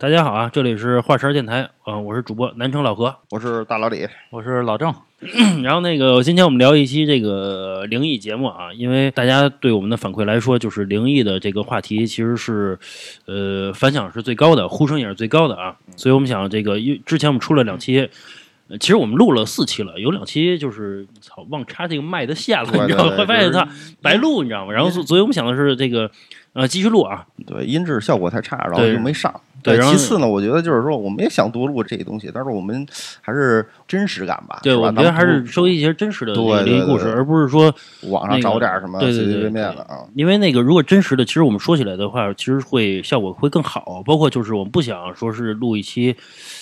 大家好啊，这里是华山电台啊、我是主播南城老何。我是大老李，我是老郑，然后那个今天我们聊一期这个灵异节目啊，因为大家对我们的反馈来说，就是灵异的这个话题其实是呃反响是最高的，呼声也是最高的啊，所以我们想这个因为之前我们出了两期。呃其实我们录了四期了，有两期就是操忘插这个麦的线了，你知道吗？发现它白录，你知道吗？然后所所以我们想的是这个呃继续录啊，对音质效果太差，然后就没上。对然后其次呢，我觉得就是说，我们也想多录这些东西，但是我们还是真实感吧。对，我觉得还是收集一些真实的灵异故事，而不是说网上找点什么对对对随随便便的啊。因为那个如果真实的，其实我们说起来的话，其实会效果会更好。包括就是我们不想说是录一期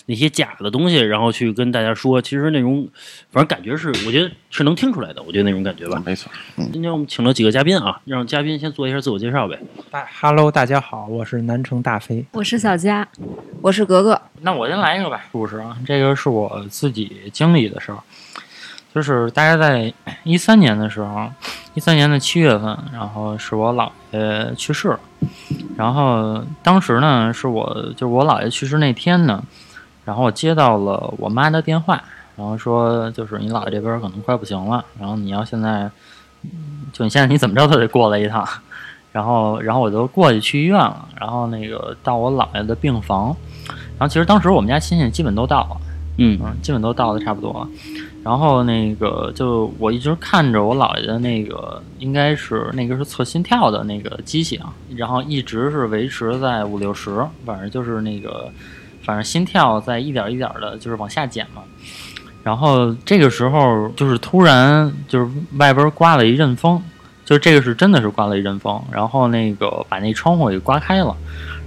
那些假的东西，然后去跟大家说，其实那种反正感觉是，我觉得是能听出来的。我觉得那种感觉吧。没错，今天我们请了几个嘉宾啊，让嘉宾先做一下自我介绍呗。大 Hello，大家好，我是南城大飞。我是小佳，我是格格，那我先来一个吧，故事啊，这个是我自己经历的事儿，就是大概在一三年的时候，一三年的七月份，然后是我姥爷去世了，然后当时呢是我就是我姥爷去世那天呢，然后我接到了我妈的电话，然后说就是你姥爷这边可能快不行了，然后你要现在，嗯就你现在你怎么着都得过来一趟。然后，然后我就过去去医院了，然后那个到我姥爷的病房，然后其实当时我们家亲戚基本都到了，嗯嗯，基本都到的差不多了。然后那个就我一直看着我姥爷的那个，应该是那个是测心跳的那个机器啊，然后一直是维持在五六十，反正就是那个，反正心跳在一点一点的，就是往下减嘛。然后这个时候就是突然就是外边刮了一阵风，就是这个是真的是刮了一阵风，然后那个把那窗户给刮开了。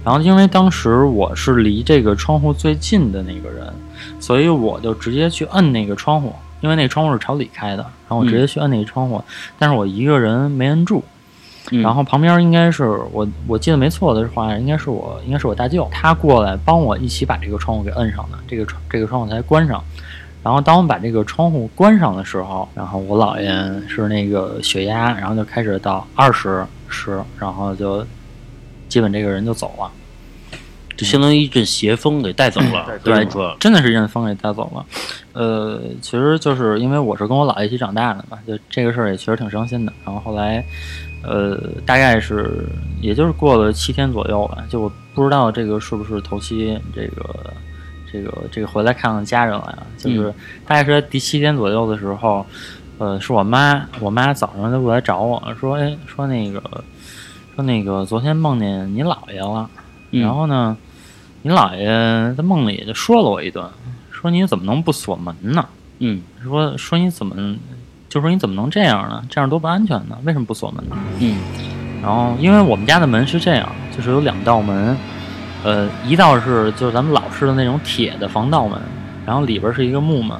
然后因为当时我是离这个窗户最近的那个人，所以我就直接去摁那个窗户，因为那窗户是朝里开的，然后我直接去摁那个窗户，但是我一个人没摁住。然后旁边应该是我，我记得没错的话，应该是我，应该是我大舅，他过来帮我一起把这个窗户给摁上的，这个窗这个窗户才关上。然后当我们把这个窗户关上的时候，然后我姥爷是那个血压，然后就开始到二十十，然后就基本这个人就走了。就相当于一阵邪风给带走了，对真的是一阵风给带走了。呃，其实就是因为我是跟我姥爷一起长大的嘛，就这个事儿也确实挺伤心的。然后后来，呃，大概是也就是过了七天左右吧，就我不知道这个是不是头七，这个这个这个回来看看家人了呀。就是大概是在第七天左右的时候，呃，是我妈，我妈早上就过来找我说，哎，说那个说那个昨天梦见你姥爷了，嗯然后呢。你姥爷在梦里就说了我一顿，说你怎么能不锁门呢？嗯说说你怎么，就说你怎么能这样呢？这样多不安全呢？为什么不锁门呢？嗯然后因为我们家的门是这样，就是有两道门，呃，一道是就是咱们老式的那种铁的防盗门，然后里边是一个木门。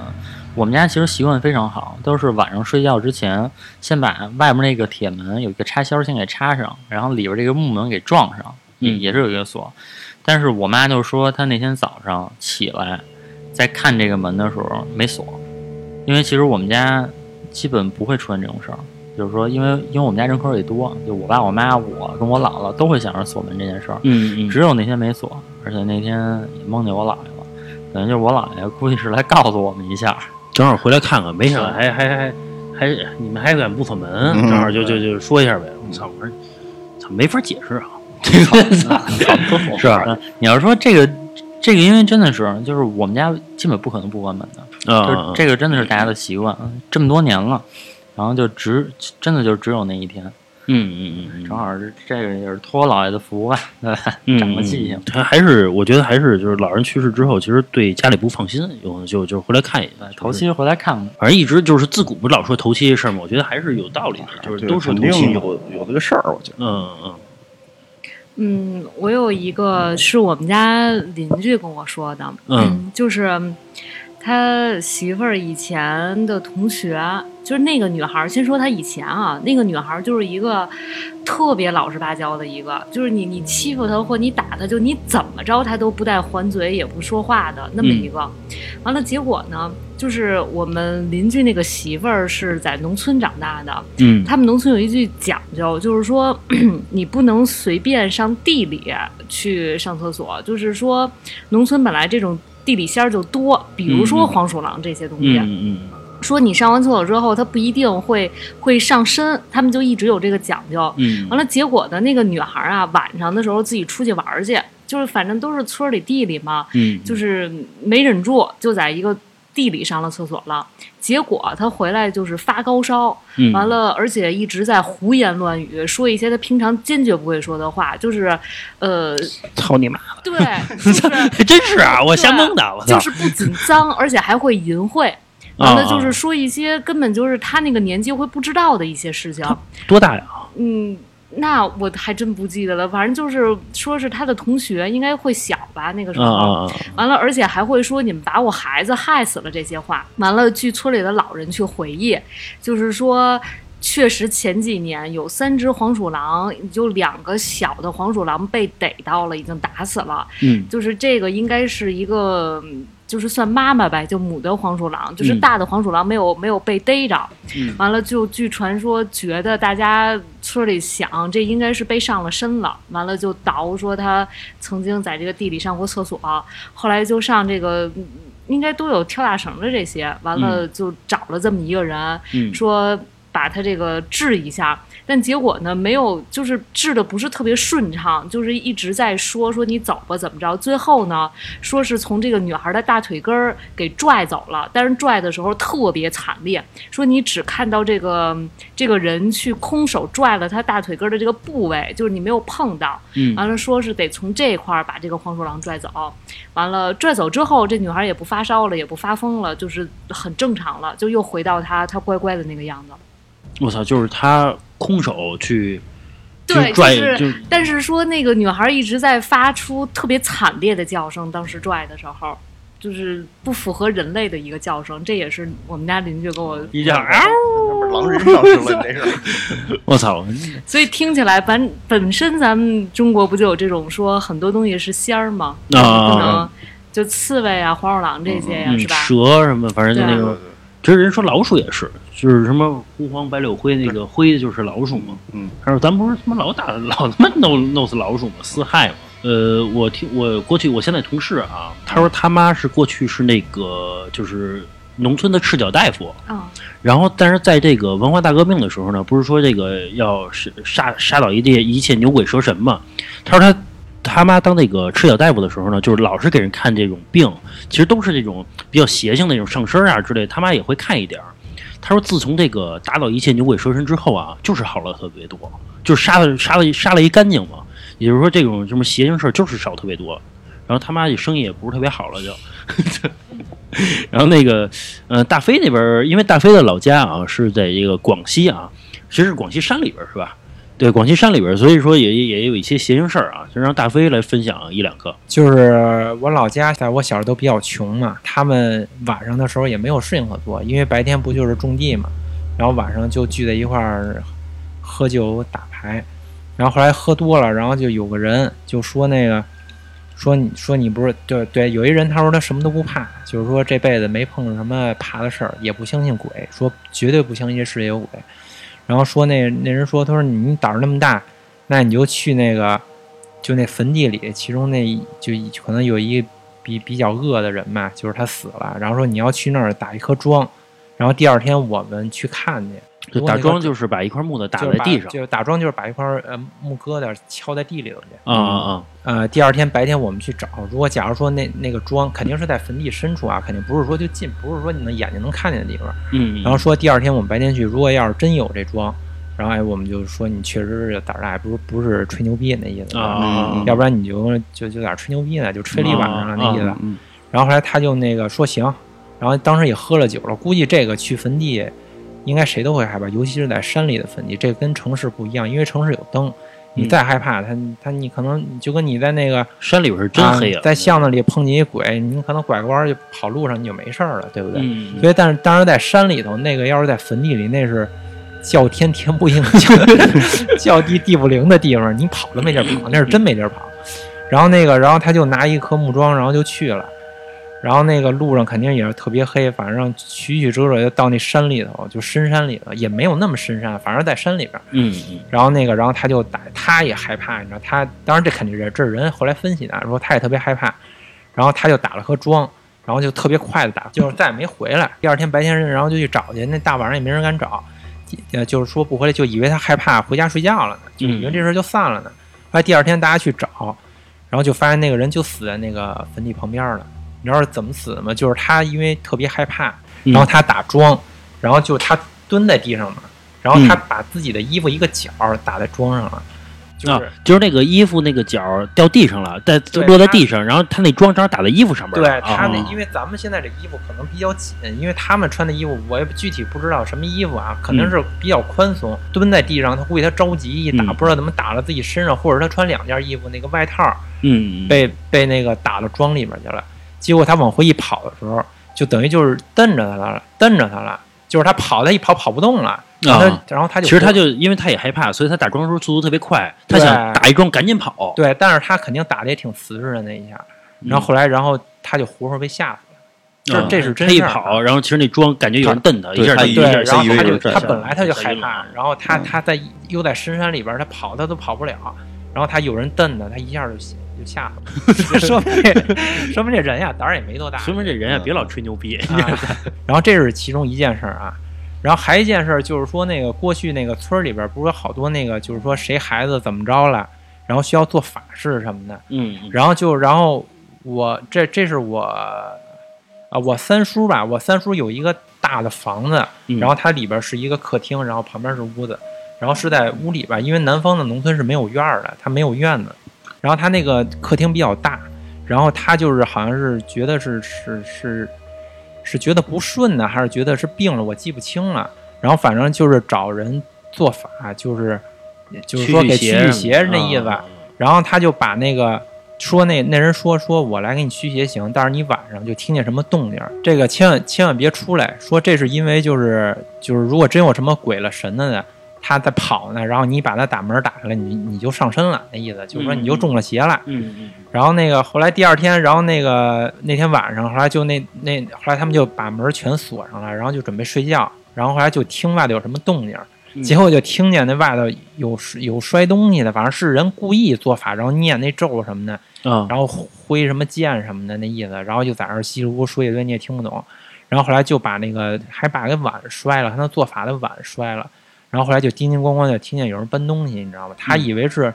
我们家其实习惯非常好，都是晚上睡觉之前先把外面那个铁门有一个插销先给插上，然后里边这个木门给撞上，也嗯也是有一个锁。但是我妈就说，她那天早上起来在看这个门的时候没锁，因为其实我们家基本不会出现这种事儿，就是说，因为因为我们家人口也多，就我爸、我妈、我跟我姥姥都会想着锁门这件事儿，嗯嗯，只有那天没锁，而且那天也梦见我姥爷了，等于就是我姥爷估计是来告诉我们一下，正好回来看看，没想到还还还还你们还敢不锁门，嗯。正好就就就说一下呗。我操，我说操没法解释啊，这 个是吧？嗯 你要说这个这个，因为真的是就是我们家基本不可能不关门的。就是啊，这个真的是大家的习惯，嗯这么多年了，然后就只真的就只有那一天，嗯嗯嗯正好是这个也是托我姥爷的福吧，对吧？嗯，长个记性。他还是我觉得还是就是老人去世之后，其实对家里不放心，有就就回来看一眼对，。头七回来看看，反正一直就是自古不是老说头七这事儿嘛，我觉得还是有道理的，就是都说肯定头七。有有这个事儿，我觉得。嗯嗯嗯，我有一个是我们家邻居跟我说的，嗯就是他媳妇儿以前的同学，就是那个女孩儿。先说她以前啊，那个女孩儿就是一个特别老实巴交的一个，就是你你欺负她或你打她，就你怎么着她都不带还嘴也不说话的那么一个。完了，结果呢，就是我们邻居那个媳妇儿是在农村长大的，嗯他们农村有一句讲究，就是说 你不能随便上地里去上厕所，就是说农村本来这种地里仙儿就多，比如说嗯嗯黄鼠狼这些东西。嗯嗯说你上完厕所之后，它不一定会会上身，他们就一直有这个讲究。嗯完了，结果呢，那个女孩啊，晚上的时候自己出去玩儿去，就是反正都是村里地里嘛，嗯，就是没忍住，就在一个地里上了厕所了。结果他回来就是发高烧，嗯完了，而且一直在胡言乱语，说一些他平常坚决不会说的话，就是，呃，操你妈！对，就是 真是啊，我瞎蒙的，我操！就是不仅脏，而且还会淫秽。完了，啊就是说一些根本就是他那个年纪会不知道的一些事情。多大呀？嗯，那我还真不记得了，反正就是说是他的同学，应该会小吧，那个时啊候。啊啊！完了，而且还会说你们把我孩子害死了这些话。完了，据村里的老人去回忆，就是说。确实，前几年有三只黄鼠狼，就两个小的黄鼠狼被逮到了，已经打死了。嗯就是这个应该是一个，嗯就是算妈妈呗，就母的黄鼠狼，就是嗯大的黄鼠狼没有没有被逮着。嗯完了，就据传说，觉得大家村里想这应该是被上了身了。完了就倒说他曾经在这个地里上过厕所，后来就上这个。嗯应该都有跳大绳的这些，完了就找了这么一个人，嗯说把他这个治一下，但结果呢没有，就是治的不是特别顺畅，就是一直在说说你走吧怎么着，最后呢说是从这个女孩的大腿根儿给拽走了，但是拽的时候特别惨烈，说你只看到这个这个人去空手拽了他大腿根儿的这个部位，就是你没有碰到，嗯。完了说是得从这块儿把这个黄鼠狼拽走，完了拽走之后，这女孩也不发烧了，也不发疯了，就是很正常了，就又回到她她乖乖的那个样子。我操，就是他空手去，对，拽就是，就但是说那个女孩一直在发出特别惨烈的叫声，当时拽的时候，就是不符合人类的一个叫声，这也是我们家邻居给我，一叫，那不是狼人上身了，你这是。我操！所以听起来本本身咱们中国不就有这种说很多东西是仙儿吗？啊不能就刺猬啊、黄鼠狼这些呀，嗯是，吧？蛇什么，反正就那对个，其实人说老鼠也是，就是什么狐黄白柳灰，那个灰就是老鼠嘛。嗯，他说咱不是他妈老打老他妈弄弄死老鼠嘛？四害嘛。呃，我听我过去我现在同事啊，他说他妈是过去是那个就是农村的赤脚大夫，啊，然后但是在这个文化大革命的时候呢，不是说这个要杀杀杀倒一切一切牛鬼蛇神嘛？他说他他妈当那个赤脚大夫的时候呢，就是老是给人看这种病，其实都是这种比较邪性那种上身啊之类，他妈也会看一点儿。他说自从这个打倒一切牛鬼蛇神之后啊，就是好了特别多，就是杀了杀了杀了一干净嘛。也就是说，这种什么邪性事儿就是少特别多。然后他妈这生意也不是特别好了就。然后那个，呃，大飞那边，因为大飞的老家啊是在这个广西啊，其实是广西山里边是吧？对，广西山里边儿，所以说也也有一些邪性事儿啊，就让大飞来分享一两个。就是我老家，在我小时候都比较穷嘛，他们晚上的时候也没有事情可做，因为白天不就是种地嘛，然后晚上就聚在一块儿喝酒打牌，然后后来喝多了，然后就有个人就说那个说你说你不是对对，有一人他说他什么都不怕，就是说这辈子没碰上什么怕的事儿，也不相信鬼，说绝对不相信世界有鬼。然后说那那人说，他说你胆儿那么大，那你就去那个就那坟地里，其中那就可能有一比比较恶的人嘛，就是他死了，然后说你要去那儿打一颗桩，然后第二天我们去看去。就打桩就是把一块木头打在地上就是打桩就是把一块呃木疙瘩敲在地里头去。啊啊啊！呃，第二天白天我们去找，如果假如说那那个桩肯定是在坟地深处啊，肯定不是说就近，不是说你能眼睛能看见的地方。嗯，然后说第二天我们白天去，如果要是真有这桩，然后哎我们就说你确实是胆儿大，不是不是吹牛逼那意思，啊啊啊要不然你就就就有点吹牛逼呢，就吹了一晚上了那意思。啊嗯然后后来他就那个说行，然后当时也喝了酒了，估计这个去坟地，应该谁都会害怕，尤其是在山里的坟地，这跟城市不一样，因为城市有灯，你嗯再害怕他他你可能就跟你在那个山里边是真黑啊，在巷子里碰见一鬼，你可能拐个弯儿就跑路上你就没事儿了，对不对？嗯，所以但是当然在山里头，那个要是在坟地里，那是叫天天不应，叫叫地地不灵的地方，你跑都没地儿跑，那是真没地儿跑。然后那个，然后他就拿一颗木桩，然后就去了。然后那个路上肯定也是特别黑，反正曲曲折折就到那山里头，就深山里头，也没有那么深山，反正在山里边。嗯嗯然后那个，然后他就打，他也害怕，你知道，他当然这肯定是这是人后来分析的，说他也特别害怕，然后他就打了颗桩，然后就特别快的打，就是再也没回来。第二天白天，然后就去找去，那大晚上也没人敢找，呃，就是说不回来，就以为他害怕回家睡觉了呢，就以为这事儿就散了呢。后来第二天大家去找，然后就发现那个人就死在那个坟地旁边了。你知道是怎么死的吗？就是他因为特别害怕，嗯然后他打桩，然后就他蹲在地上嘛，然后他把自己的衣服一个角儿打在桩上了，就啊是、，就是那个衣服那个角掉地上了，在落在地上，然后他那桩正好打在衣服上面对。他那，啊因为咱们现在这衣服可能比较紧，因为他们穿的衣服我也具体不知道什么衣服啊，可能是比较宽松。蹲在地上，他估计他着急一打，嗯不知道怎么打了自己身上，或者他穿两件衣服，那个外套嗯，嗯被被那个打到桩里面去了。结果他往回一跑的时候，就等于就是瞪着他了，瞪着他了，就是他跑，他一跑跑不动了，然后他、啊然后他就其实他就因为他也害怕，所以他打桩的时候速度特别快，他想打一桩赶紧跑。对，但是他肯定打的也挺瓷实的那一下，然后后来然后他就活活被吓死了。嗯这这是真他一事儿啊。跑，然后其实那桩感觉有人瞪他，一下他以为是然后他就他本来他就害怕然后他嗯他在又在深山里边，他跑他都跑不了，然后他有人瞪他，他一下就就吓死了，说明这说明这人呀胆儿也没多大。说明这人啊，别老吹牛逼。啊然后这是其中一件事儿啊，然后还一件事儿就是说那个过去那个村儿里边不是有好多那个就是说谁孩子怎么着了，然后需要做法事什么的，嗯，然后就然后我这这是我啊我三叔吧，我三叔有一个大的房子，嗯。然后它里边是一个客厅，然后旁边是屋子，然后是在屋里边，因为南方的农村是没有院儿的，它没有院子，然后他那个客厅比较大，然后他就是好像是觉得是是是是觉得不顺呢，还是觉得是病了，我记不清了。然后反正就是找人做法，就是就是说给驱驱邪那意思。啊然后他就把那个说那那人说说我来给你驱邪行，但是你晚上就听见什么动静，这个千万千万别出来。说这是因为就是就是如果真有什么鬼了神了的，他在跑呢，然后你把他打门打开了，你你就上身了，那意思就是说你就中了邪了。嗯嗯然后那个后来第二天，然后那个那天晚上，后来就那那后来他们就把门全锁上了，然后就准备睡觉，然后后来就听外头有什么动静结果就听见那外头有有摔东西的，反正是人故意做法，然后念那咒什么的，啊，然后挥什么剑什么的那意思，然后就在那儿稀里糊涂说一堆你也听不懂，然后后来就把那个还把那碗摔了，他那做法的碗摔了，然后后来就叮叮咣咣就听见有人搬东西，你知道吗？他以为是、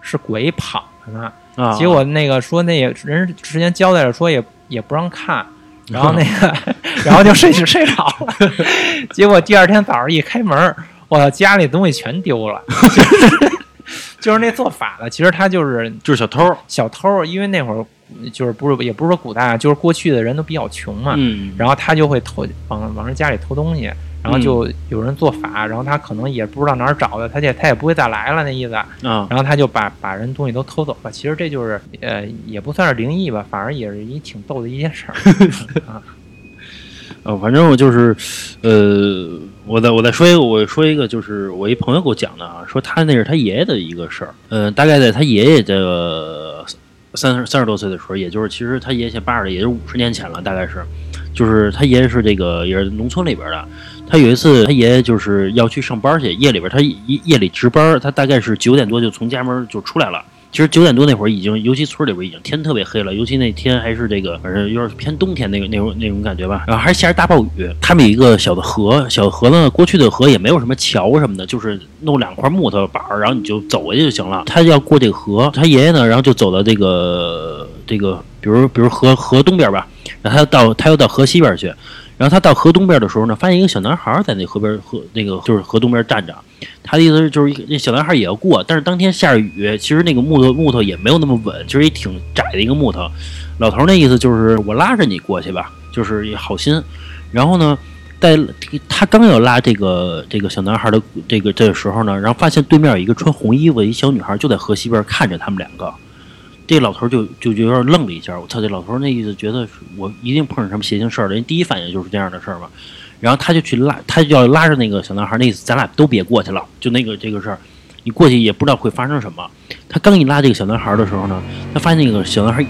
是鬼跑了呢，啊结果那个说那也人之前交代了说也也不让看，然后那个 然后就睡就睡着了，结果第二天早上一开门，我操，家里东西全丢了，就 是就是那做法的，其实他就是就是小偷。小偷，因为那会儿就是不是也不是说古代啊，就是过去的人都比较穷嘛，嗯，然后他就会偷往往人家里偷东西，然后就有人做法，然后他可能也不知道哪儿找的，他也他也不会再来了那意思，啊，然后他就把把人东西都偷走了。其实这就是呃也不算是灵异吧，反正也是一挺逗的一件事儿。呃，反正我就是，呃，我再我再说一个，我说一个，就是我一朋友给我讲的啊，说他那是他爷爷的一个事儿，呃，大概在他爷爷的三十三十多岁的时候，也就是其实他爷爷八十，也就是五十年前了，大概是，就是他爷爷是这个也是农村里边的，他有一次他爷爷就是要去上班去，夜里边他夜夜里值班，他大概是九点多就从家门就出来了。其实九点多那会儿已经，尤其村里边已经天特别黑了，尤其那天还是这个，反正有点偏冬天那个那种那种感觉吧。然后还下着大暴雨，他们有一个小的河，小河呢，过去的河也没有什么桥什么的，就是弄两块木头板儿，然后你就走过去就行了。他要过这个河，他爷爷呢，然后就走到这个这个，比如比如河河东边吧，然后他到他又到河西边去，然后他到河东边的时候呢，发现一个小男孩在那河边河那个就是河东边站着。他的意思是，就是那小男孩也要过，但是当天下着雨，其实那个木头木头也没有那么稳，其实也挺窄的一个木头。老头那意思就是我拉着你过去吧，就是也好心。然后呢，在他刚要拉这个这个小男孩的这个这个时候呢，然后发现对面有一个穿红衣服一小女孩就在河西边看着他们两个。这老头就就有点愣了一下，我操！这老头那意思觉得我一定碰上什么邪性事儿了，人第一反应就是这样的事儿嘛。然后他就去拉，他就要拉着那个小男孩，那意思咱俩都别过去了，就那个这个事儿，你过去也不知道会发生什么。他刚一拉这个小男孩的时候呢，他发现那个小男孩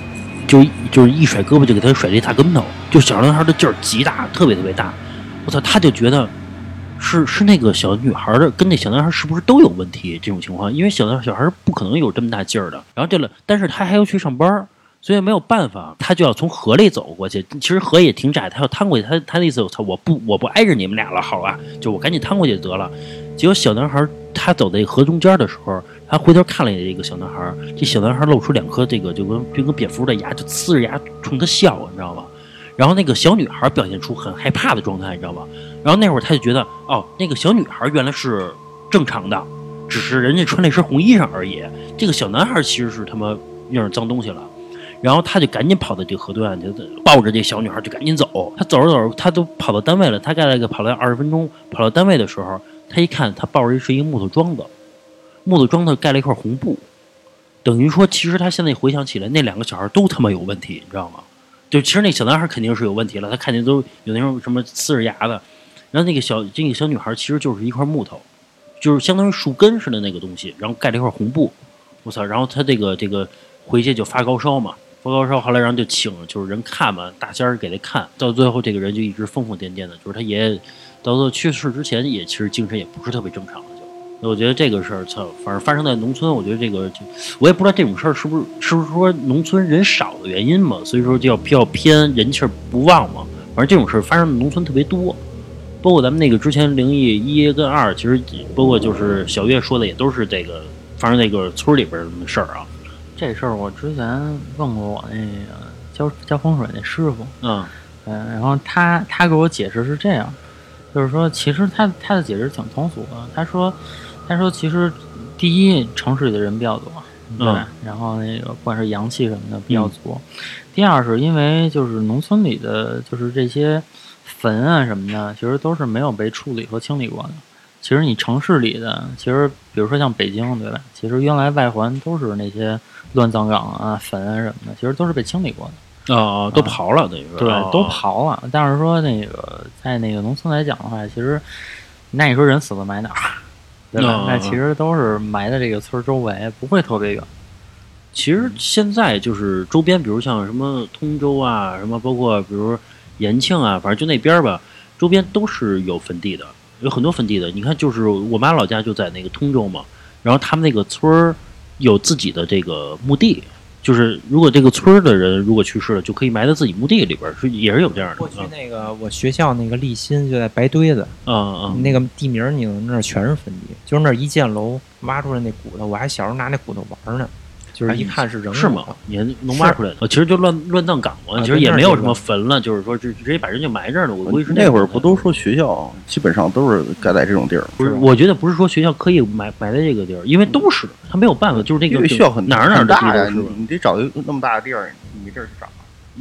就就是一甩胳膊就给他甩了一大跟头，就小男孩的劲儿极大，特别特别大。我操，他就觉得是是那个小女孩的跟那小男孩是不是都有问题？这种情况，因为小男小孩不可能有这么大劲儿的。然后这了，但是他还要去上班，所以没有办法，他就要从河里走过去。其实河也挺窄，他要趟过去。他他的意思，我操，我不我不挨着你们俩了，好吧？就我赶紧趟过去得了。结果小男孩他走在河中间的时候，他回头看了一眼这个小男孩，这小男孩露出两颗这个就跟就跟蝙蝠的牙，就呲着牙冲他笑，你知道吗？然后那个小女孩表现出很害怕的状态，你知道吗？然后那会儿他就觉得，哦，那个小女孩原来是正常的，只是人家穿了一身红衣裳而已。这个小男孩其实是他妈用上脏东西了。然后他就赶紧跑到这个河对岸，就抱着这小女孩就赶紧走。他走着走着，他都跑到单位了。他大概跑了二十分钟，跑到单位的时候，他一看，他抱着是一个木头桩子，木头桩子盖了一块红布，等于说，其实他现在回想起来，那两个小孩都他妈有问题，你知道吗？就其实那小男孩肯定是有问题了，他看见都有那种什么呲着牙的，然后那个小这个小女孩其实就是一块木头，就是相当于树根似的那个东西，然后盖了一块红布，我操！然后他这个这个回去就发高烧嘛，发高烧，后来然后就请就是人看嘛，大仙儿给他看，到最后这个人就一直疯疯癫癫的，就是他爷爷到最后去世之前也其实精神也不是特别正常的就。我觉得这个事儿，操，反正发生在农村，我觉得这个就我也不知道这种事儿是不是是不是说农村人少的原因嘛，所以说就要比较偏人气不旺嘛。反正这种事儿发生在农村特别多，包括咱们那个之前灵异一跟二，其实包括就是小月说的也都是这个发生那个村里边儿的事儿啊。这事儿我之前问过我那个教教风水那师傅，嗯嗯，然后他他给我解释是这样，就是说其实他他的解释挺通俗的。他说他说其实第一城市里的人比较多，对，嗯然后那个不管是阳气什么的比较足。第二是因为就是农村里的就是这些坟啊什么的，其实都是没有被处理和清理过的。其实你城市里的，其实比如说像北京，对吧？其实原来外环都是那些乱葬岗啊、坟啊什么的，其实都是被清理过的。啊，都刨了，等于说对，哦都刨了。但是说那个在那个农村来讲的话，其实那你说人死了埋哪儿，对吧？哦那其实都是埋在这个村周围，不会特别远。其实现在就是周边，比如像什么通州啊，什么包括比如延庆啊，反正就那边儿吧，周边都是有坟地的，有很多坟地的。你看，就是我妈老家就在那个通州嘛，然后他们那个村儿有自己的这个墓地，就是如果这个村儿的人如果去世了，就可以埋在自己墓地里边儿，是也是有这样的。过去那个我学校那个立新就在白堆子，啊啊。那个地名儿你那儿全是坟地，就是那儿一建楼挖出来那骨头，我还小时候拿那骨头玩儿呢，就是一看是人是吗骨头？你还能挖出来的？呃其实就乱乱葬岗嘛，啊其实也没有什么坟了，就是说直直接把人就埋这儿了。我估计是那会儿不都说学校基本上都是盖在这种地儿，不是，我觉得不是说学校刻意埋埋在这个地儿，因为都是他没有办法，就是那个因为学校很哪儿哪儿大呀，是吧。你你得找一个那么大的地儿，你这儿找。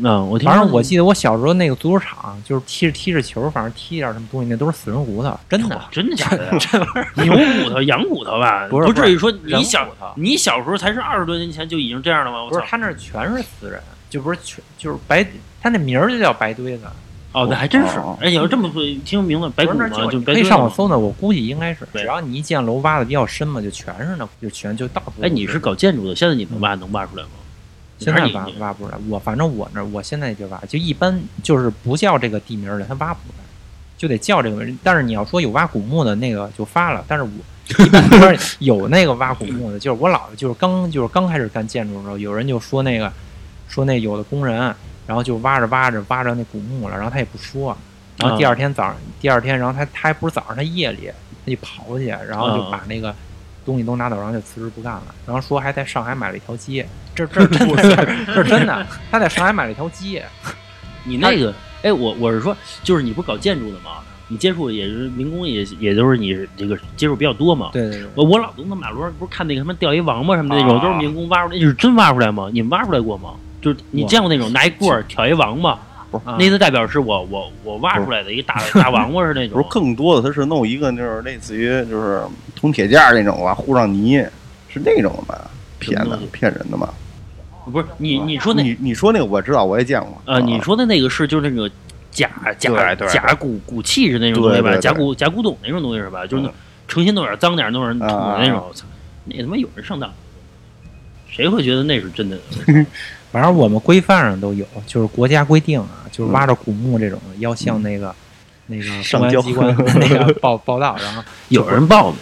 嗯，我听反正我记得我小时候那个足球场，就是踢着踢着球，反正踢点什么东西，那都是死人骨头，真的。真的假的呀？这玩意儿牛骨头、羊骨头吧？不是至于说你小你小时候才是二十多年前就已经这样了吗？不是他那全是死人，就不是全就是白，他那名儿就叫白堆子。哦，那还真是哦。哎，你要这么说，听名字白骨嘛，就白可以。上网搜呢，我估计应该是，对只要你一建楼挖的比较深嘛，就全是那，就全就到处都哎，你是搞建筑的，现在你能挖能挖出来吗？现在挖挖不出来，我反正我那儿我现在就挖，就一般就是不叫这个地名儿的，他挖不出来，就得叫这个。但是你要说有挖古墓的那个就发了，但是我一般有那个挖古墓的，就是我姥姥就是刚就是刚开始干建筑的时候，有人就说那个说那有的工人，然后就挖着挖着挖着那古墓了，然后他也不说，然后第二天早上第二天，然后他他还不是早上，他夜里他就跑去，然后就把那个。东西都拿走，然后就辞职不干了。然后说还在上海买了一条街，这这真的，这是真的。他在上海买了一条街，你那个，哎，我我是说，就是你不是搞建筑的吗？你接触也是民工也也都是你这个接触比较多嘛。对对对，我我老东那马路上不是看那个什么钓一王八什么的那种，啊都是民工挖出来，就是真挖出来吗？你们挖出来过吗？就是你见过那种拿一棍儿挑一王八，啊那次代表是我我我挖出来的一个大大王八是那 种不是。更多的，他是弄一个就是类似于就是铜铁架那种啊，糊上泥，是那种的吧？骗的骗人的嘛？不是你你说那你你说那个我知道，我也见过。呃，你说的那个是就是那个假假假骨骨器是那种东西吧？假骨假古董那种东西是吧？就是那诚心弄点脏点弄点土的那种，啊我操，那他妈有人上当，谁会觉得那是真的？反正我们规范上都有，就是国家规定啊，就是挖着古墓这种，要向那个、那个上交公安机关 那个报报道，然后有人报吗？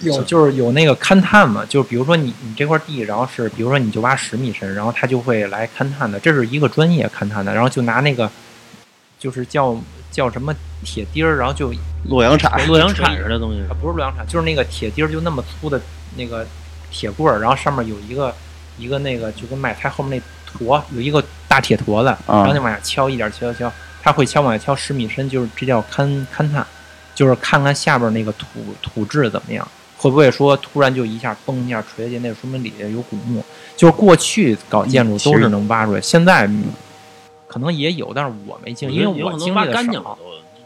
有就是有那个勘探嘛，就是比如说你你这块地，然后是比如说你就挖十米深，然后他就会来勘探的，这是一个专业勘探的，然后就拿那个就是叫叫什么铁钉儿，然后就洛阳铲，洛阳铲 似的东西啊，不是洛阳铲，就是那个铁钉儿，就那么粗的那个铁棍儿，然后上面有一个一个那个就跟买菜后面那坨有一个大铁坨子，然后就往下敲，一点敲敲敲，他会敲往下敲十米深，就是这叫勘勘探，就是看看下边那个土土质怎么样，会不会说突然就一下崩一下垂下去，那说明底下有古墓。就是过去搞建筑都是能挖出来，现在嗯可能也有，但是我没经历，因为有可能挖我经历的少。干净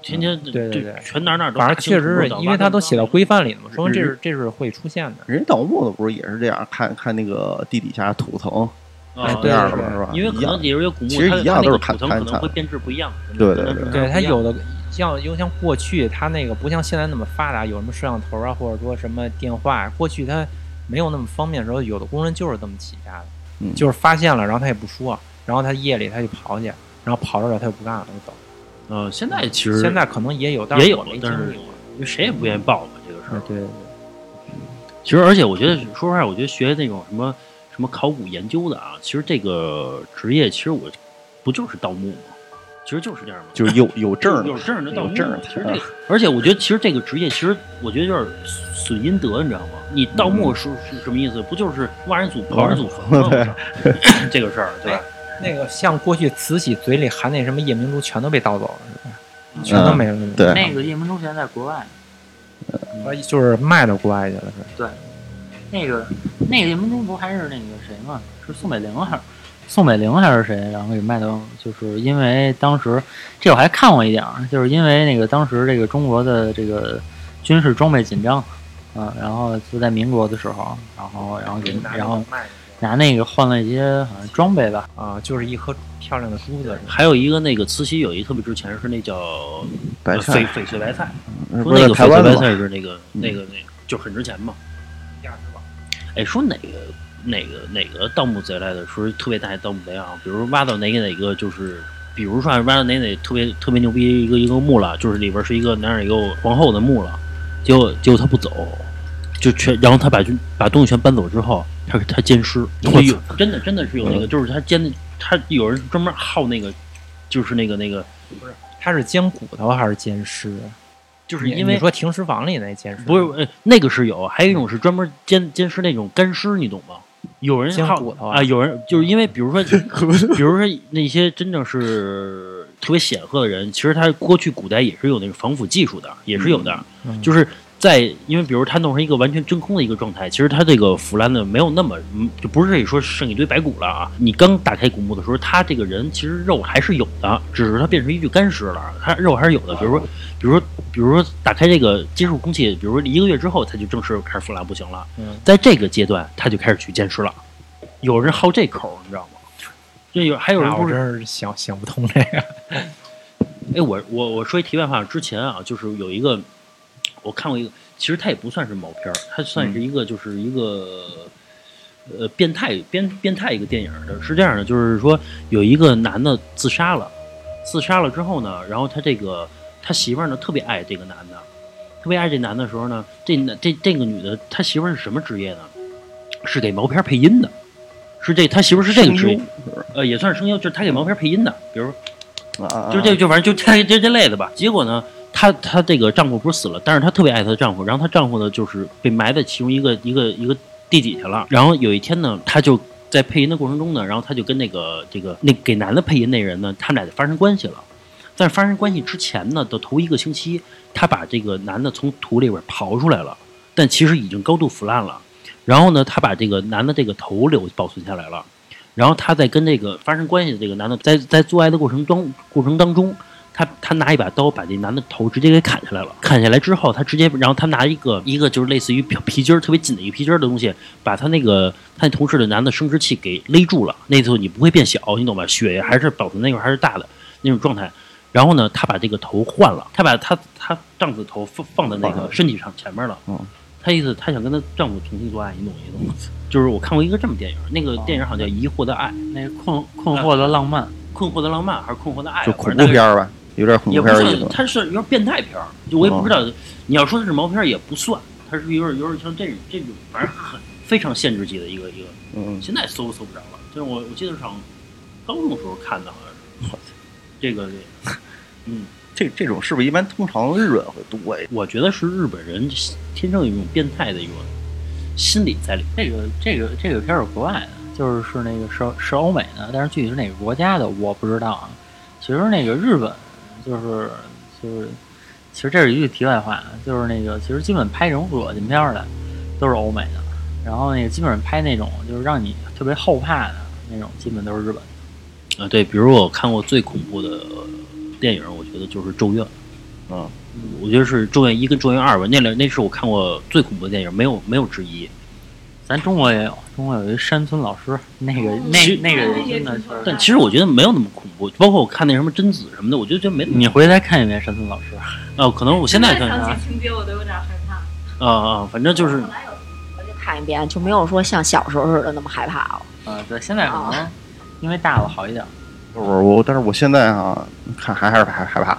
天天对对对全哪哪都反正确实是因为它都写到规范里了嘛，嗯说明这是这是会出现的。人盗墓的不是也是这样，看看那个地底下土层啊这样的对嘛，是吧？因为可一样能里边有古墓，其实一样都是看看看可能会变质不一样。对对对对，有的像因为像过去它那个不像现在那么发达，有什么摄像头啊，或者说什么电话，过去它没有那么方便的时候，有的工人就是这么起家的，嗯就是发现了，然后他也不说，然后他夜里他就跑去，然后跑着了他就不干了，就走。呃，现在其实现在可能也有，但也有没，经但是历过。因为谁也不愿意报嘛这个事儿。对对对其实，而且我觉得，说实话，我觉得学那种什么什么考古研究的啊，其实这个职业，其实我不就是盗墓吗？其实就是这样嘛，就是有有证儿有证儿的盗墓证儿。其实这个，而且我觉得，其实这个职业，其实我觉得有点损阴德，你知道吗？你盗墓是是什么意思？不就是挖人祖刨人祖坟吗？这个事儿，对吧？那个像过去慈禧嘴里含那什么夜明珠，全都被盗走了，是吧？全都没了。对那个夜明珠现在在国外，呃就是卖到国外去了，是。那个那个夜明珠不还是那个谁吗？是宋美龄还是宋美龄还是谁？然后给卖到，就是因为当时这我还看过一点儿，就是因为那个当时这个中国的这个军事装备紧张啊，然后就在民国的时候，然后然后给然后拿那个换了一些好像装备吧，啊，就是一颗漂亮的珠子，还有一个那个慈禧有一个特别值钱，是那叫白菜，翡翠白菜，说那个翡翠白？菜是那个那个那个就很值钱嘛。哎，说哪个哪个哪个盗墓贼来的，说特别大的盗墓贼啊，比如挖到哪个哪个就是，比如说啊挖到哪哪特别特别牛逼一个一个墓了，就是里边是一个哪哪一个皇后的墓了，结果结果他不走，就全然后他把军把东西全搬走之后，他他奸尸，真的真的是有那个，就是他奸，他有人专门好那个，就是那个那个，不是他是奸骨头还是奸尸？就是因为你说停尸房里那奸尸不是，呃，那个是有，还有一种是专门奸奸尸那种干尸，你懂吗？有人好煎骨头啊啊，有人就是因为比如说，比如说那些真正是特别显赫的人，其实他过去古代也是有那个防腐技术的，也是有的，嗯就是。在，因为比如他弄成一个完全真空的一个状态，其实他这个腐烂的没有那么，嗯就不是说剩一堆白骨了啊。你刚打开古墓的时候，他这个人其实肉还是有的，只是他变成一具干尸了，他肉还是有的。比如说，比如说，比如说打开这个接触空气，比如说一个月之后，他就正式开始腐烂不行了。嗯在这个阶段，他就开始去监尸了。有人好这口儿，你知道吗？这有还有人不是想想不通这个。哎，我我我说一题外话，之前啊，就是有一个我看过一个，其实它也不算是毛片儿，它算是一个就是一个、呃变态变变态一个电影儿的，是这样的，就是说有一个男的自杀了，自杀了之后呢，然后他这个他媳妇儿呢特别爱这个男的，特别爱这男的时候呢，这男这这个女的他媳妇儿是什么职业呢？是给毛片儿配音的，是这他媳妇儿是这个职业，呃，也算是声优，就是他给毛片儿配音的，比如说。啊，就这就反正就这这这类的吧。结果呢，她她这个丈夫不是死了，但是她特别爱她的丈夫，然后她丈夫呢就是被埋在其中一个一个一个地底下了。然后有一天呢，她就在配音的过程中呢，然后她就跟那个这个那给男的配音那人呢，他们俩就发生关系了。在发生关系之前呢的头一个星期，她把这个男的从土里边刨出来了，但其实已经高度腐烂了。然后呢，她把这个男的这个头留保存下来了。然后她在跟这个发生关系的这个男的在在做爱的过程中过程当中，她她拿一把刀把这男的头直接给砍下来了。砍下来之后，他直接然后他拿一个一个就是类似于皮皮筋儿特别紧的一个皮筋儿的东西，把他那个他那同事的男的生殖器给勒住了。那时候你不会变小，你懂吧？血还是保存那块儿还是大的那种状态。然后呢，他把这个头换了，他把他他丈夫头放放在那个身体上前面了。嗯她意思他想跟他丈夫重新做爱，你懂意思吗？就是我看过一个这么电影，那个电影好像叫《疑惑的爱》，那个困困惑的浪漫，困惑的浪漫还是困惑的爱？就恐怖片儿吧，有点恐也不算，怖片儿意思。它是有点变态片儿，就我也不知道。你要说它是毛片儿也不算，它是有点有点像这种这种，反正很非常限制级的一个一个。嗯，现在搜都搜不着了，就是我我记得上高中的时候看的，好像是。这个这个，嗯，这这种是不是一般通常日本会多呀？我觉得是日本人天生有一种变态的一种心理在里面。这个这个这个片儿是国外的，就是是那个是是欧美的，但是具体是哪个国家的我不知道啊。其实那个日本就是就是，其实这是一句题外话，就是那个其实基本拍这种恶心片儿的都是欧美的，然后那个基本上拍那种就是让你特别后怕的那种，基本都是日本的。啊，对，比如我看过最恐怖的电影，我觉得就是《咒怨》。嗯，我觉得是《咒怨一》跟《咒怨二》吧，那两那是我看过最恐怖的电影，没有没有之一。咱中国也有，中国有一山村老师，那个那那个真的是，但其实我觉得没有那么恐怖，包括我看那什么贞子什么的，我觉得觉得没你回来看一遍山村老师。哦，可能我现在看啊想起情节我都有点害怕。啊，反正就是我就看一遍，就没有说像小时候似的那么害怕了。啊，对，现在可能因为大了好一点。我我但是我现在啊，看还还是害害怕。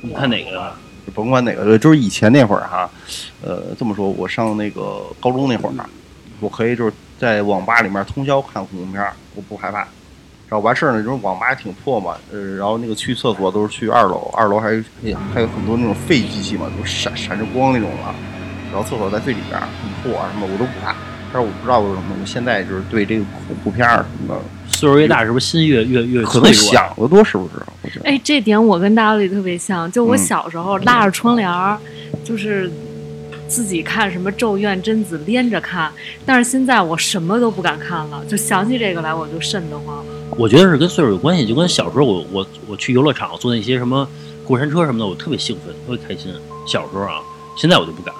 你看哪个啊？甭管哪个，就是以前那会儿哈，呃，这么说，我上那个高中那会儿，我可以就是在网吧里面通宵看恐怖片，我不害怕。然后完事儿呢，就是网吧也挺破嘛，呃，然后那个去厕所都是去二楼，二楼还有哎呀还有很多那种废机器嘛，都闪闪着光那种的。然后厕所在最里边儿，很破啊什么我都不怕。但是我不知道为什么，我现在就是对这个恐怖片儿什么的，岁数越大，是不是心越越越可能？想的多，是不是？我觉得。哎，这点我跟大李特别像，就我嗯小时候拉着窗帘儿，就是自己看什么《咒怨》《贞子》连着看，但是现在我什么都不敢看了，就想起这个来我就瘆得慌。我觉得是跟岁数有关系，就跟小时候我我我去游乐场坐那些什么过山车什么的，我特别兴奋，特别开心。小时候啊，现在我就不敢。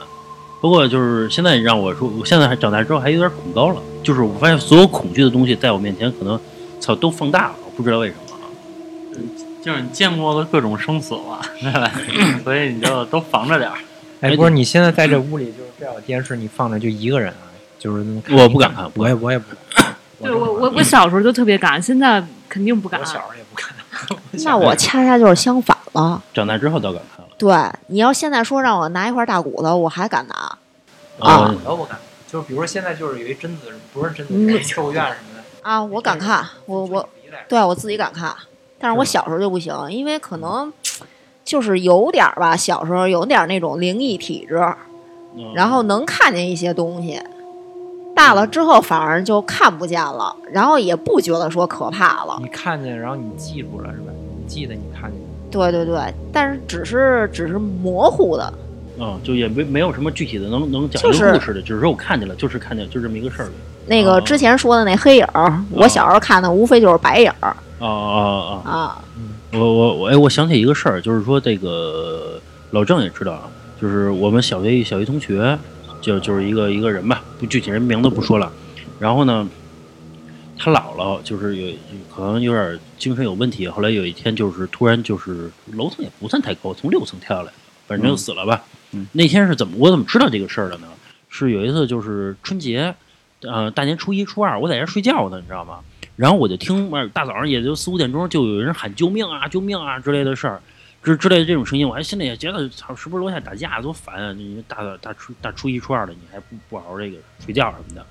不过就是现在让我说，我现在还长大之后还有点恐高了，就是我发现所有恐惧的东西在我面前可能操都放大了，我不知道为什么啊。就是你见过的各种生死了，对吧？所以你就都防着点儿。哎，不是，你现在在这屋里就是这有电视，你放着就一个人啊，就是我不敢看我也我也不敢。对我我我小时候就特别敢，现在肯定不敢我。小时候也不敢。那我恰恰就是相反了。长大之后倒敢看了。对，你要现在说让我拿一块大骨头，我还敢拿。呃啊我不敢，就是比如说现在就是有一贞子，不是贞子，咒怨什么的，啊，我敢看，我我对我自己敢看，但是我小时候就不行，因为可能就是有点儿吧，小时候有点儿那种灵异体质，嗯然后能看见一些东西。大了之后反而就看不见了，然后也不觉得说可怕了。你看见，然后你记住了是吧？你记得你看见。对对对，但是只是只是模糊的，嗯，就也没没有什么具体的能能讲一个故事的，只是说我看见了，就是看见就这么一个事儿。那哦个之前说的那黑影儿，我小时候看的无非就是白影儿啊啊啊！啊。我我我哎，我想起一个事儿，就是说这个老郑也知道啊，就是我们小学小学同学，就就是一个一个人吧，不具体人名字不说了。然后呢，他姥姥就是有可能有点精神有问题，后来有一天就是突然就是楼层也不算太高，从六层跳下来，反正就死了吧。嗯那天是怎么我怎么知道这个事儿的呢？是有一次就是春节，呃，大年初一初二，我在家睡觉呢，你知道吗？然后我就听，呃大早上也就四五点钟，就有人喊救命啊、救命啊之类的事儿，之之类的这种声音，我还心里也觉得，操，是不是楼下打架多烦啊？你大大初大初一初二的，你还不不好好这个睡觉什么的。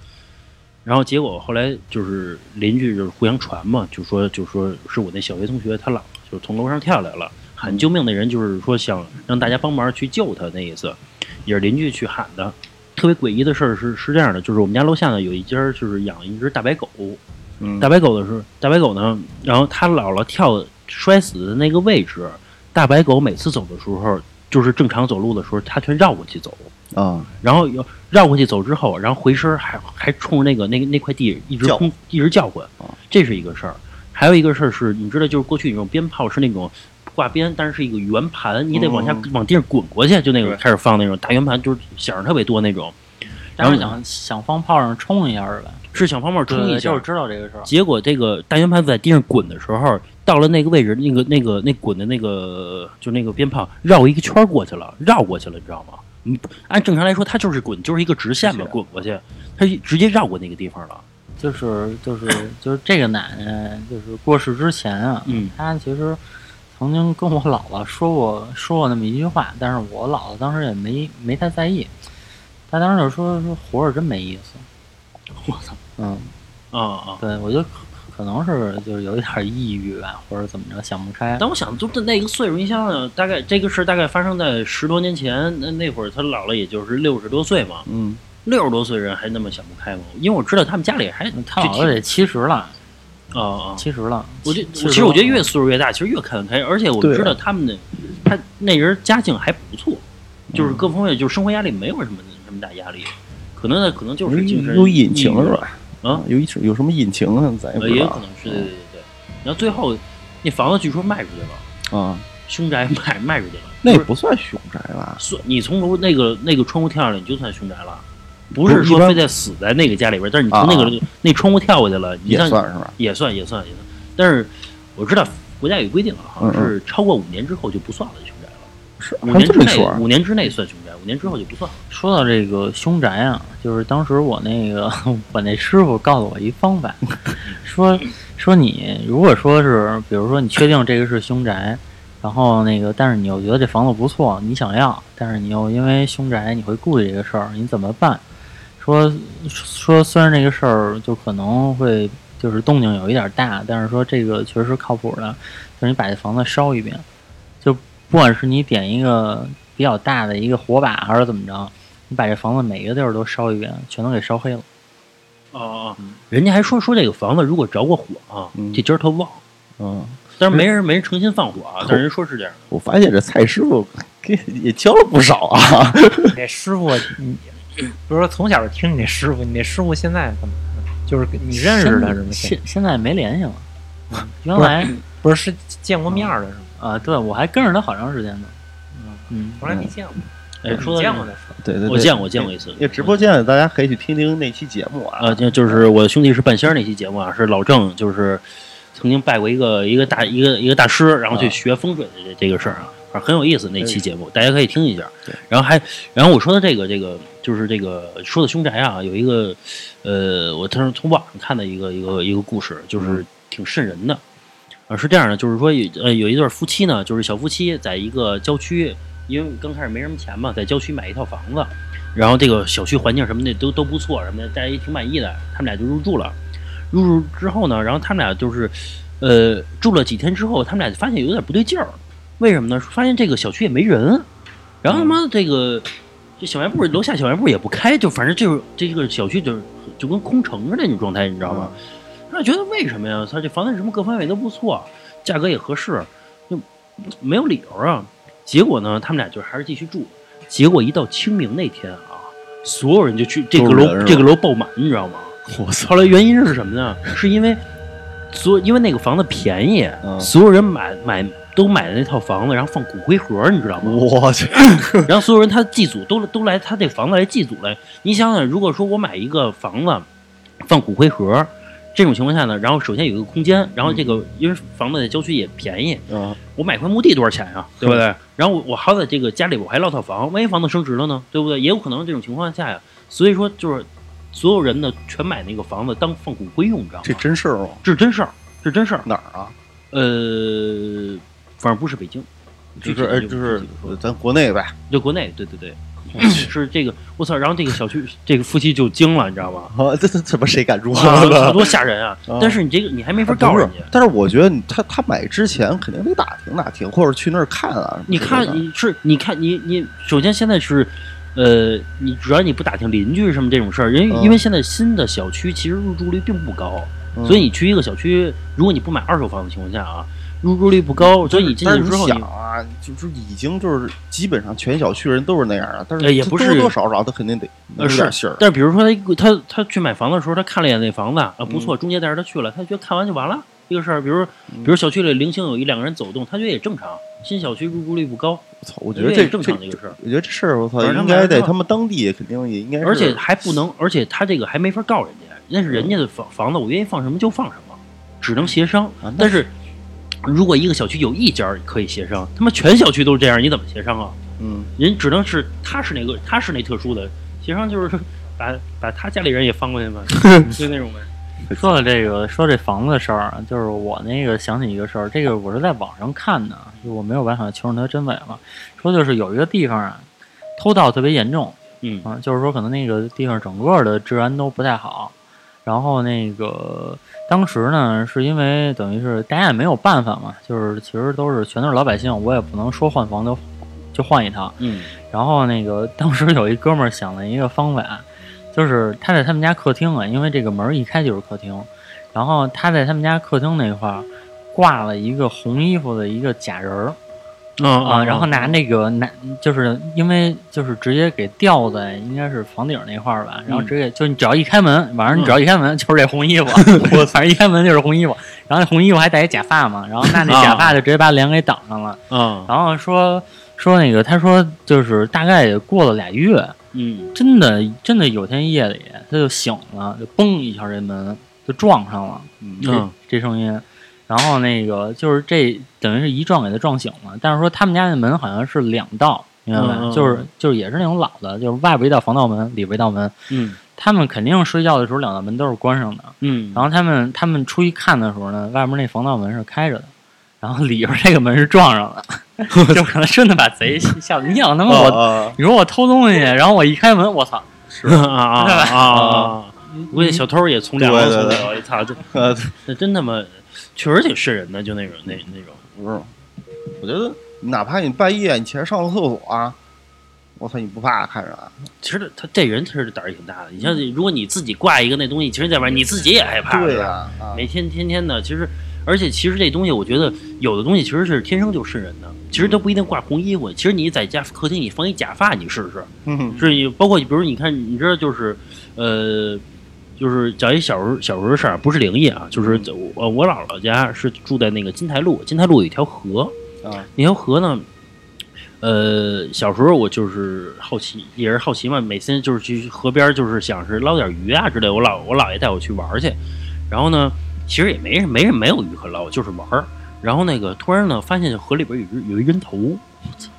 然后结果后来就是邻居就是互相传嘛，就说就说是我那小学同学他姥就是从楼上跳下来了，喊救命的人就是说想让大家帮忙去救他那意思，也是邻居去喊的。特别诡异的事儿是是这样的，就是我们家楼下呢有一家就是养一只大白狗，嗯，大白狗的时候，大白狗呢，然后他姥姥跳摔死的那个位置，大白狗每次走的时候，就是正常走路的时候，它全绕过去走，啊，然后又绕过去走之后，然后回身还还冲那个那个那块地一直叫。轰一直叫唤啊，这是一个事儿。还有一个事儿是，你知道，就是过去那种鞭炮是那种挂鞭，但是是一个圆盘，你得往下、嗯。往地上滚过去，就那个开始放那种大圆盘，就是响儿特别多那种，但是想想放炮上冲一下是吧？是想方炮冲一下，就是知道这个事儿。结果这个大圆盘在地上滚的时候，到了那个位置，那个那个那滚的那个就那个鞭炮绕一个圈过去了，绕过去了，你知道吗？你按正常来说，它就是滚，就是一个直线嘛，滚过去，它直接绕过那个地方了。就是就是就是这个奶奶，就是过世之前啊，嗯她其实曾经跟我姥姥说过说过那么一句话，但是我姥姥当时也没没太在意，她当时就说说活着真没意思。我操！嗯，哦啊啊！对我觉得可可能是就是有一点抑郁吧，或者怎么着想不开。但我想，就那个岁数，你想想，大概这个事大概发生在十多年前，那那会儿他老了也就是六十多岁嘛，嗯，六十多岁人还那么想不开吗？因为我知道他们家里还他姥姥得七十了，啊啊！七十了。我觉七其实我觉得越岁数越大，其实越看得开，而且我知道他们的他那人家境还不错，就是各方面就是生活压力没有什么什么大压力，可能呢可能就是精神有隐情是吧？啊，有一有什么隐情啊？咱也不知道呃也有可能是对对对对。然后最后那房子据说卖出去了，啊。凶宅卖卖出去了，那不是不算凶宅吧？算你从楼那个那个窗户跳下来，你就算凶宅了，不是说非得死在那个家里边，但是你从那个、啊那窗户跳过去了，你也算是吧？也算也算也算。但是我知道国家有规定了，好像嗯是超过五年之后就不算了凶五年之内？五年之内算凶宅，五年之后就不算了。说到这个凶宅啊，就是当时我那个 我那师傅告诉我一方法，说说你如果说是，比如说你确定这个是凶宅，然后那个但是你又觉得这房子不错，你想要，但是你又因为凶宅你会顾虑这个事儿，你怎么办？说说虽然这个事儿就可能会就是动静有一点大，但是说这个确实是靠谱的，就是你把这房子烧一遍，就不管是你点一个比较大的一个火把，还是怎么着，你把这房子每一个地儿都烧一遍，全都给烧黑了。哦哦，人家还说说这个房子如果着过火啊，嗯这今儿特旺，嗯，但是没人没人诚心放火啊，但是人说是这样。我发现这蔡师傅给也教了不少啊。你这师傅，你比如说从小就听你那师傅，你那师傅现在怎么？就是你认识他是吗？现现在没联系了。原来不是是见过面儿的是吗？啊，对我还跟着他好长时间呢。嗯，从来没见过。哎，说到见过再说？对对对，我见过见过一次。那直播间大家可以去听听那期节目啊。呃，就就是我兄弟是半仙儿那期节目啊，是老郑，就是曾经拜过一个一个大一个一个大师，然后去啊学风水的这这个事儿啊，反正很有意思那期节目，大家可以听一下对。然后还，然后我说的这个这个就是这个说的凶宅啊，有一个呃，我当时从网上看的一个一个一个故事，就是挺瘆人的。啊，是这样的，就是说有呃有一对夫妻呢，就是小夫妻在一个郊区，因为刚开始没什么钱嘛，在郊区买一套房子，然后这个小区环境什么的都都不错，什么的，大家也挺满意的，他们俩就入住了。入住之后呢，然后他们俩就是，呃，住了几天之后，他们俩就发现有点不对劲儿，为什么呢？发现这个小区也没人，然后他妈的这个这小卖部楼下小卖部也不开，就反正就是这个小区就就跟空城似的那种状态，你知道吗？他觉得为什么呀？他这房子什么各方面都不错，价格也合适，就没有理由啊。结果呢，他们俩就还是继续住。结果一到清明那天啊，所有人就去这个楼这个楼爆满，你知道吗？我操！后来原因是什么呢？是因为所因为那个房子便宜，嗯所有人买买都买的那套房子，然后放骨灰盒，你知道吗？我去，然后所有人他祭祖都都来他这房子来祭祖来。你想想，如果说我买一个房子放骨灰盒，这种情况下呢，然后首先有一个空间，然后这个因为房子在郊区也便宜，啊，我买块墓地多少钱呀、对不对？然后我我好歹这个家里我还落套房，万一房子升值了呢，对不对？也有可能这种情况下呀，所以说就是所有人呢全买那个房子当放骨灰用，你知道吗？这真事儿吗？这是真事儿，这是真事儿。哪儿啊？呃，反正不是北京，就是哎，就是咱国内呗。就国内，对对对，是这个，我操！然后这个小区这个夫妻就惊了，你知道吗？啊，这这怎么谁敢住啊，多吓人啊啊！但是你这个你还没法告人家，，但是我觉得你他他买之前肯定得打听打听，或者去那儿看啊。你看你是你看你你首先现在是。呃，你主要你不打听邻居什么这种事儿，因为、嗯因为现在新的小区其实入住率并不高，嗯所以你去一个小区，如果你不买二手房的情况下啊，入住率不高，所以你进去之后想啊，就是已经就是基本上全小区人都是那样啊，但是也不是多多少少他肯定得呃是有点信儿。但是比如说他他他去买房的时候，他看了一眼那房子啊不嗯错，中介带着他去了，他觉得看完就完了这个事儿。比如比如小区里零星有一两个人走动，他觉得也正常。新小区入住率不高，我操，我觉得这也正常的这一个事儿，我觉得这事儿我操应该在他们当地肯定也应该是，而且还不能，而且他这个还没法告人家，那是人家的房房子，我愿意放什么就放什么，只能协商啊。但是如果一个小区有一家可以协商，他妈全小区都是这样，你怎么协商啊？嗯，人只能是他是那个他是那特殊的，协商就是 把把他家里人也翻过去嘛，就那种呗。说到这个，说这房子的事儿啊，就是我那个想起一个事儿，这个我是在网上看的，就我没有办法求证它真伪了。说就是有一个地方啊，偷盗特别严重嗯啊，就是说可能那个地方整个的治安都不太好。然后那个当时呢，是因为等于是大家也没有办法嘛，就是其实都是全都是老百姓，我也不能说换房就就换一套。嗯然后那个当时有一哥们儿想了一个方法，就是他在他们家客厅啊，因为这个门儿一开就是客厅，然后他在他们家客厅那块儿挂了一个红衣服的一个假人儿啊啊，然后拿那个拿就是因为就是直接给吊在应该是房顶那块儿吧，然后直接就你只要一开门，晚上你只要一开门就是这红衣服，我反正一开门就是红衣服，然后那红衣服还戴一假发嘛，然后那那假发就直接把脸给挡上了，嗯。然后说说那个他说就是大概也过了俩月。嗯。真的真的有天夜里他就醒了，就嘣一下这门就撞上了，这、嗯这声音，然后那个就是这等于是一撞给他撞醒了，但是说他们家那门好像是两道，明白吧？嗯嗯就是就是也是那种老的，就是外边一道防盗门，里边一道门，嗯他们肯定睡觉的时候两道门都是关上的，嗯，然后他们他们出去看的时候呢，外面那防盗门是开着的。然后里边这个门是撞上了，就可能真的把贼吓得。你想他妈我啊你说我偷东西，然后我一开门，我操！啊啊啊啊！估计小偷也从两楼从了，我操，这真他妈确实挺瘆人的，就那种那那种。不是，我觉得哪怕你半夜你起来上个厕所啊，我操，你不怕看着啊？其实他这人其实胆儿挺大的。你像如果你自己挂一个那东西，其实在外面你自己也害怕，对呀，啊每天天天的，其实而且其实这东西，我觉得有的东西其实是天生就瘆人的。其实都不一定挂红衣服，其实你在家客厅你放一假发，你试试。嗯是你包括比如你看，你知道就是，呃，就是讲一小时候小时候的事儿，不是灵异啊，就是我我姥姥家是住在那个金台路，金台路有一条河，啊那条河呢，呃，小时候我就是好奇，也是好奇嘛，每次就是去河边，就是想是捞点鱼啊之类的。我姥我姥爷带我去玩儿去，然后呢，其实也没没什没有鱼可捞，就是玩儿。然后那个突然呢，发现河里边有一有一人头，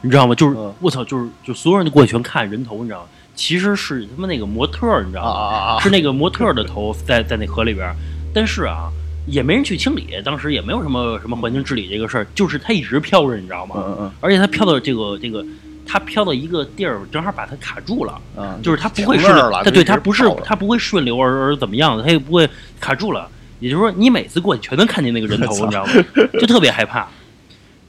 你知道吗？就是嗯我操，就是就所有人都过去全看人头，你知道吗？其实是他妈那个模特，你知道啊吗？啊啊！是那个模特的头在在那河里边，但是啊，也没人去清理，当时也没有什么什么环境治理这个事儿，就是它一直飘着，你知道吗？嗯嗯而且它飘到这个这个，它飘到一个地儿，正好把它卡住了，就是它不会顺流，停那儿了，它对它不是泡着它不会顺流而而怎么样的，它也不会卡住了。也就是说，你每次过去全能看见那个人头，你知道吗？就特别害怕。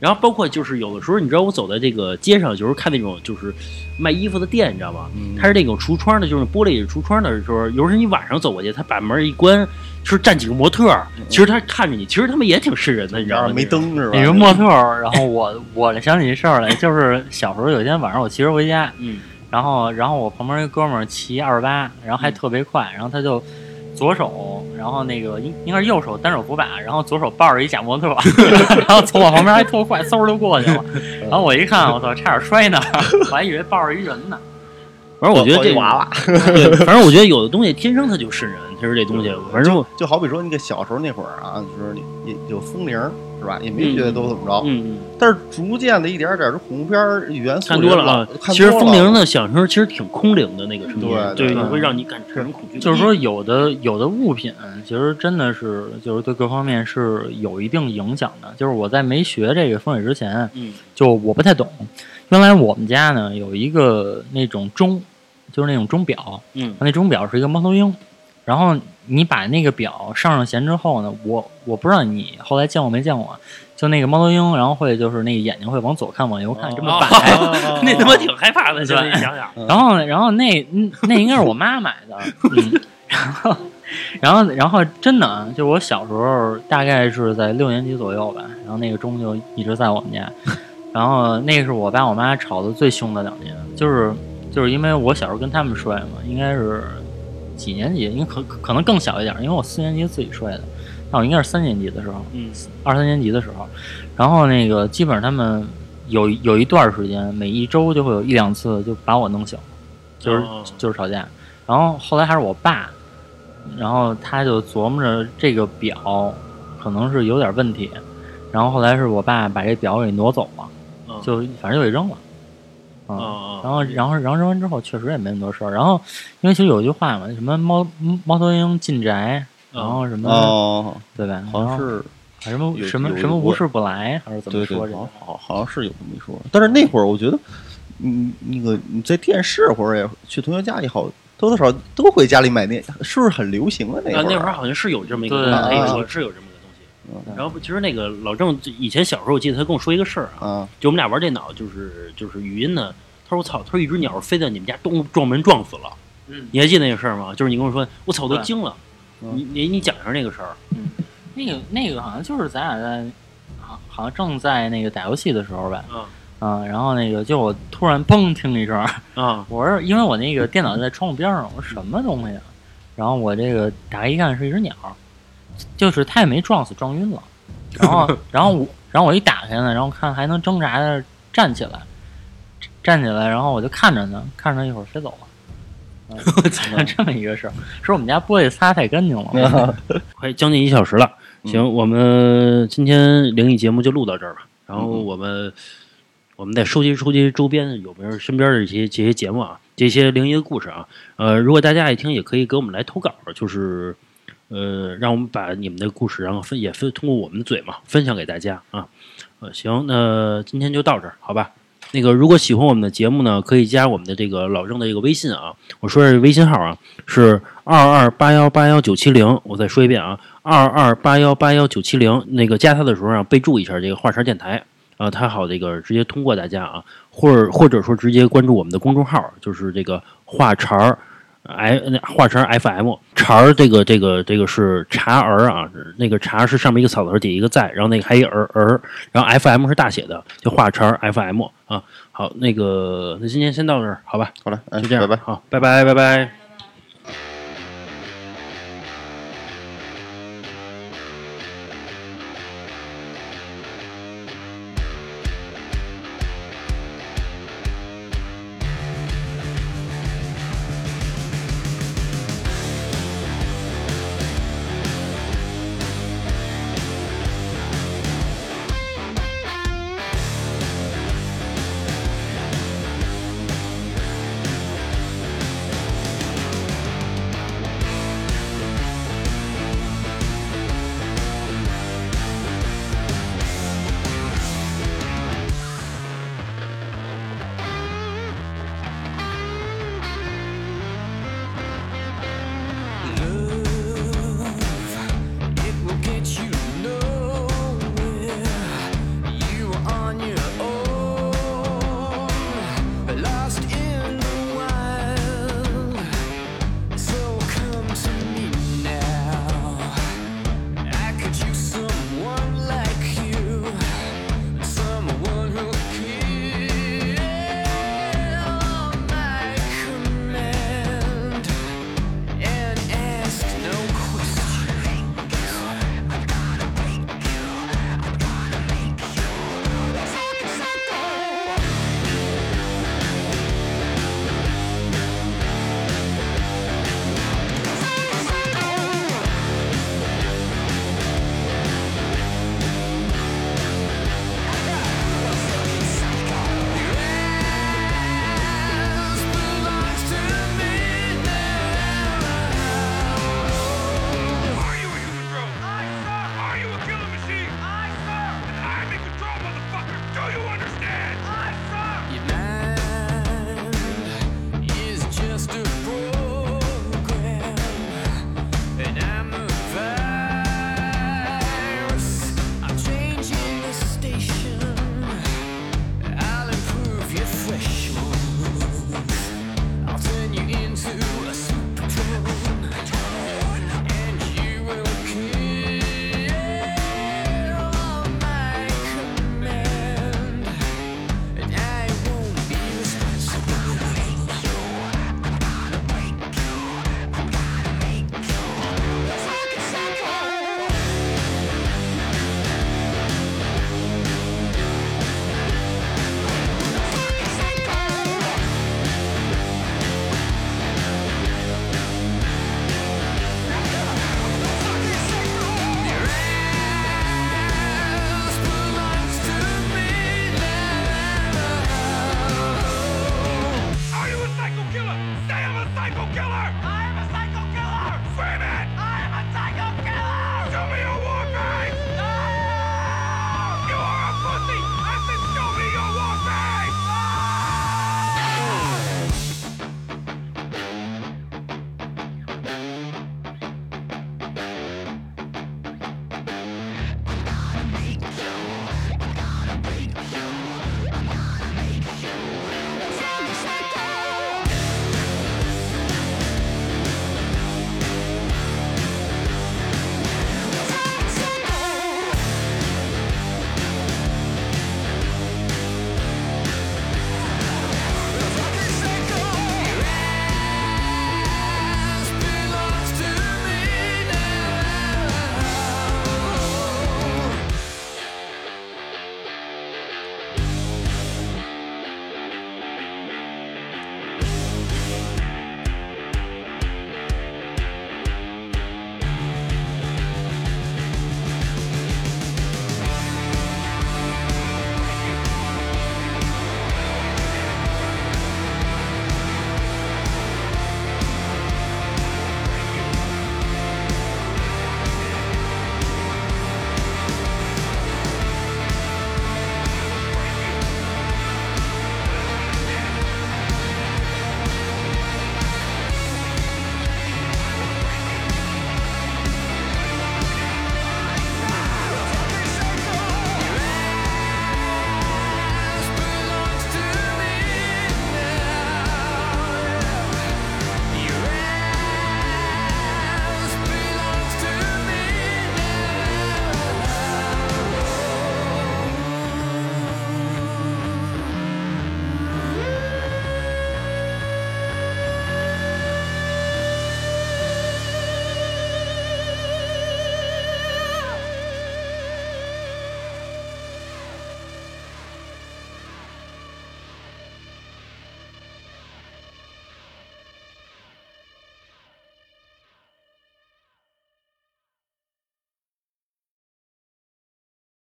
然后包括就是有的时候，你知道我走在这个街上，有时候看那种就是卖衣服的店，你知道吗？嗯它是那种橱窗的，就是玻璃橱窗的时候，有时候你晚上走过去，他把门一关，就是站几个模特，其实他看着你，其实他们也挺瘆人的，你知道吗？然后没灯是吧？那个模特，然后我我想起一事儿来，就是小时候有一天晚上我骑车回家，嗯然后然后我旁边一哥们儿骑二十八，然后还特别快，然后他就左手，然后那个应应该是右手单手扶把，然后左手抱着一假模特，然后从我旁边还特快，嗖就过去了，然后我一看，我操，差点摔那儿，我还以为抱着一人呢。反正我觉得这个娃娃，对，反正我觉得有的东西天生它就是人，其实这东西，反正我就好比说那个小时候那会儿啊，就是有有风铃儿是吧？也没觉得都怎么着，嗯嗯，但是逐渐的一点点，这恐怖片儿元素看多了啊其实风铃的响声其实挺空灵的那个声音，对对，对会让你感产生恐惧。就是说，有的有的物品，其实真的是就是对各方面是有一定影响的。就是我在没学这个风水之前，嗯就我不太懂。原来我们家呢有一个那种钟，就是那种钟表，嗯那钟表是一个猫头鹰。然后你把那个表上上弦之后呢，我我不知道你后来见过没见过，就那个猫头鹰，然后会就是那个眼睛会往左看往右看，这么摆。哦那他妈挺害怕的，现在对想想，然后呢，然后那嗯那应该是我妈买的，嗯，然后然后然后真的啊就我小时候大概是在六年级左右吧，然后那个钟就一直在我们家，然后那是我爸我妈吵得最凶的两年，就是就是因为我小时候跟他们睡嘛，应该是几年级，因为可可能更小一点，因为我四年级自己睡的，那我应该是三年级的时候，嗯二三年级的时候，然后那个基本上他们有有一段时间，每一周就会有一两次就把我弄醒，就是、哦就是吵架。然后后来还是我爸，然后他就琢磨着这个表可能是有点问题，然后后来是我爸把这表给挪走了，嗯就反正就给扔了。啊。啊然后，然后，然后扔完之后，确实也没那么多事儿。然后，因为其实有一句话嘛，什么猫猫头鹰进宅，然后什么、哦，对吧？好像是什么什么什么无事不来，还是怎么对对，说这个？好好好像是有这么一说。但是那会儿我觉得，嗯，那个你在电视或者也去同学家也好，多多少少都会家里买那，是不是很流行啊那会啊，儿？那会儿好像是有这么一个对东西，可以啊说是有这么个东西。嗯然后其实那个老郑以前小时候，我记得他跟我说一个事儿啊，啊，就我们俩玩电脑，就是就是语音呢。他说：“我操！”他说一只鸟飞在你们家，东撞门撞死了。嗯，你还记得那个事儿吗？就是你跟我说，我操，我都惊了。嗯你你你讲一下那个事儿。那个那个好像就是咱俩在，好好像正在那个打游戏的时候呗。嗯嗯，然后那个就我突然砰听一声，啊我说因为我那个电脑在窗户边上，我说什么东西啊？然后我这个打开一看是一只鸟，就是它也没撞死，撞晕了。然后 然后我然后我一打开呢，然后看还能挣扎的站起来，站起来，然后我就看着呢，看着一会儿飞走了。嗯 这么一个事儿，是我们家玻璃擦太干净了。快将近一小时了。行，我们今天灵异节目就录到这儿吧。然后我们、我们再收集收集周边有没有身边的一些这些节目啊，这些灵异的故事啊。呃，如果大家爱听，也可以给我们来投稿，就是呃，让我们把你们的故事，然后分也分通过我们的嘴嘛，分享给大家啊。呃，行，那今天就到这儿，好吧？那个，如果喜欢我们的节目呢，可以加我们的这个老郑的这个微信啊。我说是微信号啊，是二二八幺八幺九七零。我再说一遍啊，二二八幺八幺九七零。那个加他的时候啊，备注一下这个话茬电台啊，他好这个直接通过大家啊，或者或者说直接关注我们的公众号，就是这个话茬。哎，那画成 FM 茬儿这个这个这个是茶儿啊，那个茶是上面一个草字底下一个在，然后那个还一儿儿，然后 FM 是大写的，就话茬儿 FM 啊。好，那个那今天先到这儿，好吧？好了，哎就这样，拜拜。好，拜拜，拜拜。